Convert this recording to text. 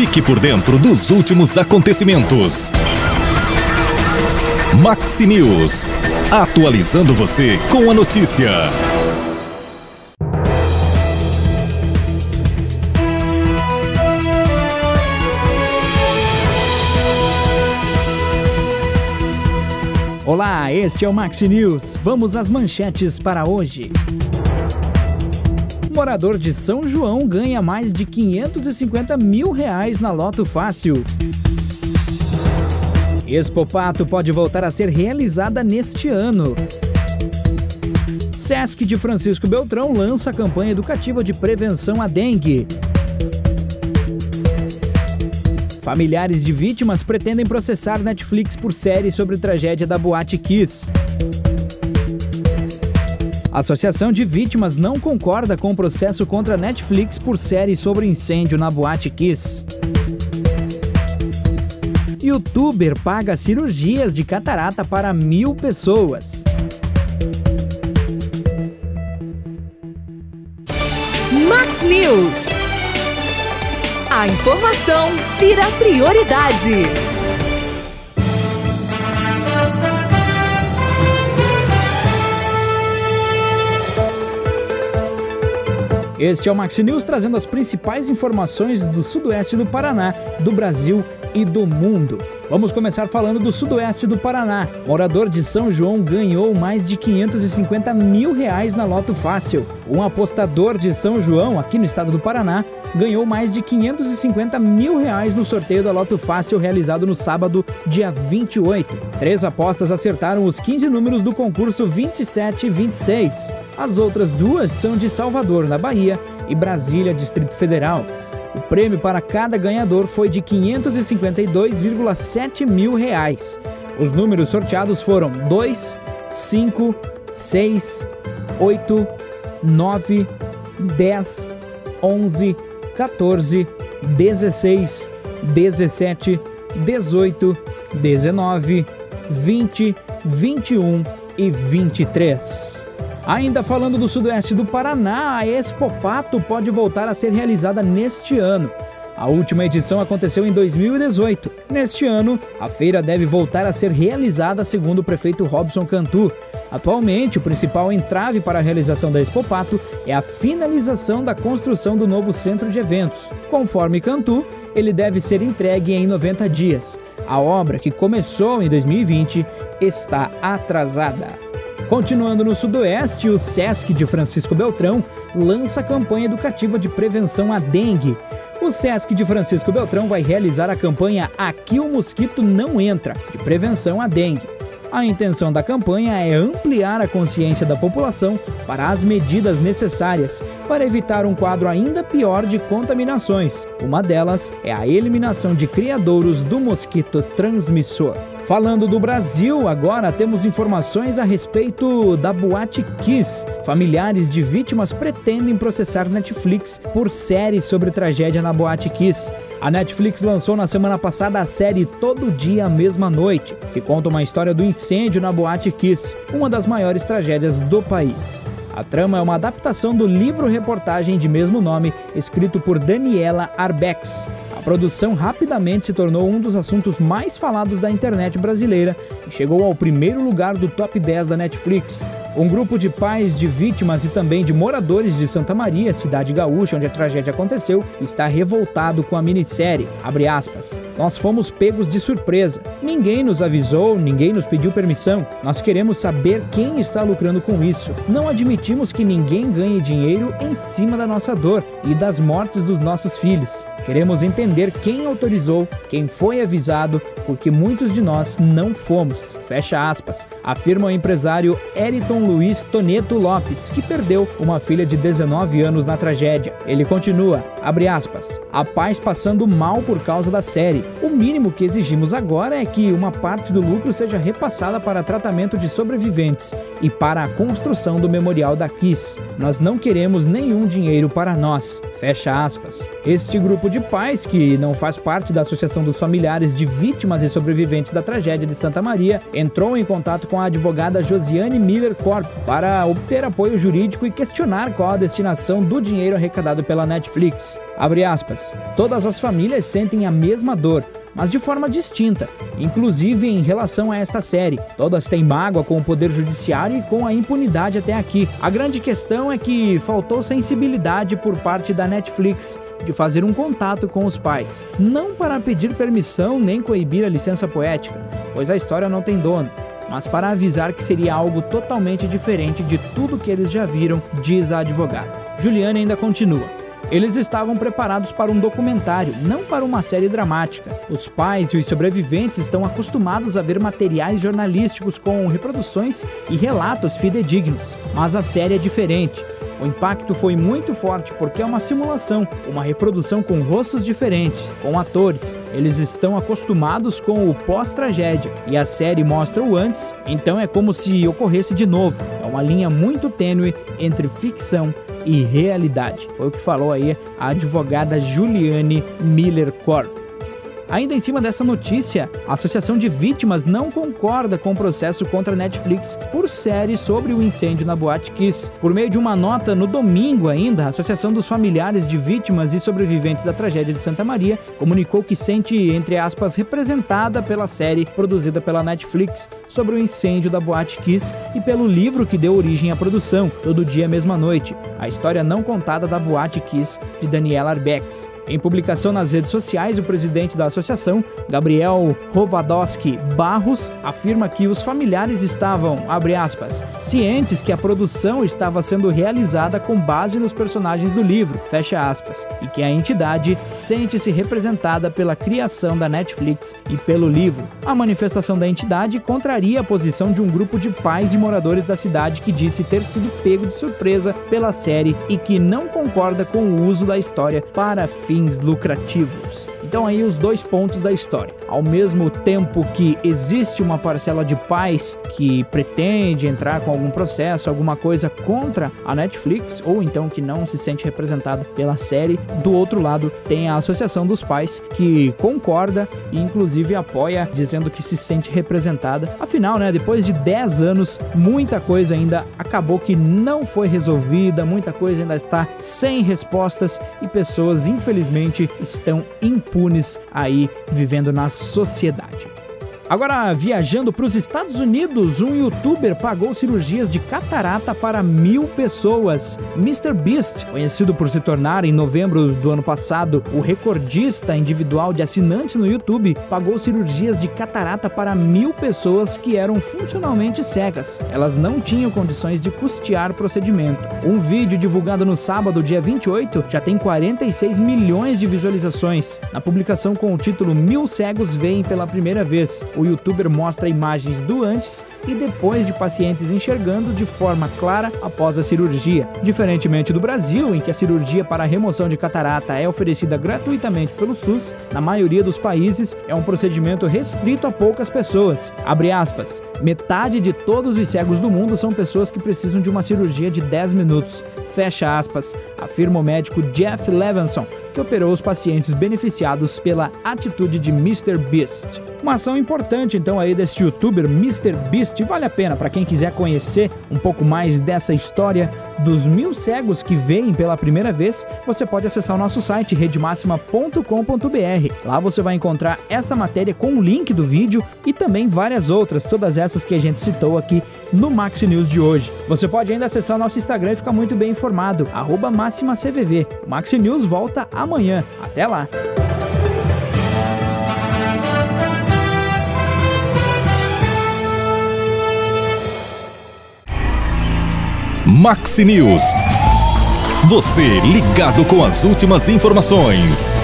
Fique por dentro dos últimos acontecimentos. Maxi News. Atualizando você com a notícia. Olá, este é o Maxi News. Vamos às manchetes para hoje. Morador de São João ganha mais de 550 mil reais na Loto Fácil. Expopato pode voltar a ser realizada neste ano. Sesc de Francisco Beltrão lança a campanha educativa de prevenção à dengue. Familiares de vítimas pretendem processar Netflix por série sobre tragédia da Boate Kiss. Associação de Vítimas não concorda com o processo contra Netflix por série sobre incêndio na Boate Kiss. Youtuber paga cirurgias de catarata para mil pessoas. Max News. A informação vira prioridade. Este é o Maxi News trazendo as principais informações do sudoeste do Paraná, do Brasil e do mundo. Vamos começar falando do sudoeste do Paraná. Morador de São João ganhou mais de 550 mil reais na Loto Fácil. Um apostador de São João, aqui no estado do Paraná, ganhou mais de 550 mil reais no sorteio da Loto Fácil realizado no sábado, dia 28. Três apostas acertaram os 15 números do concurso 27 e 26. As outras duas são de Salvador, na Bahia, e Brasília, Distrito Federal. O prêmio para cada ganhador foi de 552,7 mil reais. Os números sorteados foram 2, 5, 6, 8, 9, 10, 11, 14, 16, 17, 18, 19, 20, 21 e 23. Ainda falando do sudoeste do Paraná, a Expopato pode voltar a ser realizada neste ano. A última edição aconteceu em 2018. Neste ano, a feira deve voltar a ser realizada, segundo o prefeito Robson Cantu. Atualmente, o principal entrave para a realização da Expopato é a finalização da construção do novo centro de eventos. Conforme Cantu, ele deve ser entregue em 90 dias. A obra, que começou em 2020, está atrasada. Continuando no Sudoeste, o SESC de Francisco Beltrão lança a campanha educativa de prevenção à dengue. O SESC de Francisco Beltrão vai realizar a campanha Aqui o Mosquito Não Entra, de prevenção à dengue. A intenção da campanha é ampliar a consciência da população para as medidas necessárias para evitar um quadro ainda pior de contaminações. Uma delas é a eliminação de criadouros do mosquito transmissor. Falando do Brasil, agora temos informações a respeito da Boate Kiss. Familiares de vítimas pretendem processar Netflix por série sobre tragédia na Boate Kiss. A Netflix lançou na semana passada a série Todo Dia Mesma Noite, que conta uma história do incêndio na Boate Kiss, uma das maiores tragédias do país. A trama é uma adaptação do livro-reportagem de mesmo nome, escrito por Daniela Arbex. A produção rapidamente se tornou um dos assuntos mais falados da internet brasileira e chegou ao primeiro lugar do top 10 da Netflix. Um grupo de pais de vítimas e também de moradores de Santa Maria, cidade gaúcha onde a tragédia aconteceu, está revoltado com a minissérie. Nós fomos pegos de surpresa. Ninguém nos avisou, ninguém nos pediu permissão. Nós queremos saber quem está lucrando com isso. Não admitimos que ninguém ganhe dinheiro em cima da nossa dor e das mortes dos nossos filhos. Queremos entender quem autorizou, quem foi avisado, porque muitos de nós não fomos. Fecha aspas. Afirma o empresário Eriton Luiz Toneto Lopes, que perdeu uma filha de 19 anos na tragédia. Ele continua, abre aspas, a paz passando mal por causa da série. O mínimo que exigimos agora é que uma parte do lucro seja repassada para tratamento de sobreviventes e para a construção do memorial da Kiss. Nós não queremos nenhum dinheiro para nós. Fecha aspas. Este grupo de pais, que não faz parte da Associação dos Familiares de Vítimas e Sobreviventes da Tragédia de Santa Maria, entrou em contato com a advogada Josiane Miller Corp para obter apoio jurídico e questionar qual a destinação do dinheiro arrecadado pela Netflix. Abre aspas. Todas as famílias sentem a mesma dor, mas de forma distinta, inclusive em relação a esta série. Todas têm mágoa com o poder judiciário e com a impunidade até aqui. A grande questão é que faltou sensibilidade por parte da Netflix de fazer um contato com os pais, não para pedir permissão nem coibir a licença poética, pois a história não tem dono mas para avisar que seria algo totalmente diferente de tudo que eles já viram, diz a advogada. Juliane ainda continua. Eles estavam preparados para um documentário, não para uma série dramática. Os pais e os sobreviventes estão acostumados a ver materiais jornalísticos com reproduções e relatos fidedignos, mas a série é diferente. O impacto foi muito forte porque é uma simulação, uma reprodução com rostos diferentes, com atores. Eles estão acostumados com o pós-tragédia e a série mostra o antes, então é como se ocorresse de novo. É uma linha muito tênue entre ficção e realidade. Foi o que falou aí a advogada Juliane Miller Corp. Ainda em cima dessa notícia, a Associação de Vítimas não concorda com o processo contra a Netflix por série sobre o incêndio na Boate Kiss. Por meio de uma nota no domingo ainda, a Associação dos Familiares de Vítimas e Sobreviventes da Tragédia de Santa Maria comunicou que sente, entre aspas, representada pela série produzida pela Netflix sobre o incêndio da Boate Kiss e pelo livro que deu origem à produção, Todo Dia Mesma Noite, a história não contada da Boate Kiss, de Daniela Arbex. Em publicação nas redes sociais, o presidente da associação, Gabriel Rovadowski Barros, afirma que os familiares estavam, aspas, cientes que a produção estava sendo realizada com base nos personagens do livro, aspas, e que a entidade sente-se representada pela criação da Netflix e pelo livro. A manifestação da entidade contraria a posição de um grupo de pais e moradores da cidade que disse ter sido pego de surpresa pela série e que não concorda com o uso da história para fins fins lucrativos. Então aí os dois pontos da história. Ao mesmo tempo que existe uma parcela de pais que pretende entrar com algum processo, alguma coisa contra a Netflix ou então que não se sente representado pela série, do outro lado tem a Associação dos Pais que concorda e inclusive apoia dizendo que se sente representada. Afinal, né, depois de 10 anos, muita coisa ainda acabou que não foi resolvida, muita coisa ainda está sem respostas e pessoas infelizmente infelizmente estão impunes aí vivendo na sociedade. Agora, viajando para os Estados Unidos, um youtuber pagou cirurgias de catarata para mil pessoas. Mr. Beast, conhecido por se tornar em novembro do ano passado o recordista individual de assinantes no YouTube, pagou cirurgias de catarata para mil pessoas que eram funcionalmente cegas. Elas não tinham condições de custear o procedimento. Um vídeo divulgado no sábado, dia 28, já tem 46 milhões de visualizações. Na publicação com o título Mil Cegos Veem pela Primeira Vez, o youtuber mostra imagens do antes e depois de pacientes enxergando de forma clara após a cirurgia. Diferentemente do Brasil, em que a cirurgia para a remoção de catarata é oferecida gratuitamente pelo SUS, na maioria dos países é um procedimento restrito a poucas pessoas. Abre aspas. Metade de todos os cegos do mundo são pessoas que precisam de uma cirurgia de 10 minutos. Fecha aspas, afirma o médico Jeff Levinson, que operou os pacientes beneficiados pela atitude de Mr. Beast. Uma ação importante então aí desse youtuber Mr. Beast, vale a pena para quem quiser conhecer um pouco mais dessa história dos mil cegos que veem pela primeira vez, você pode acessar o nosso site redemaxima.com.br. Lá você vai encontrar essa matéria com o link do vídeo e também várias outras, todas essas que a gente citou aqui no Max News de hoje. Você pode ainda acessar o nosso Instagram e ficar muito bem informado, @máximacvv. O Max News volta amanhã. Até lá! Maxi News. Você ligado com as últimas informações.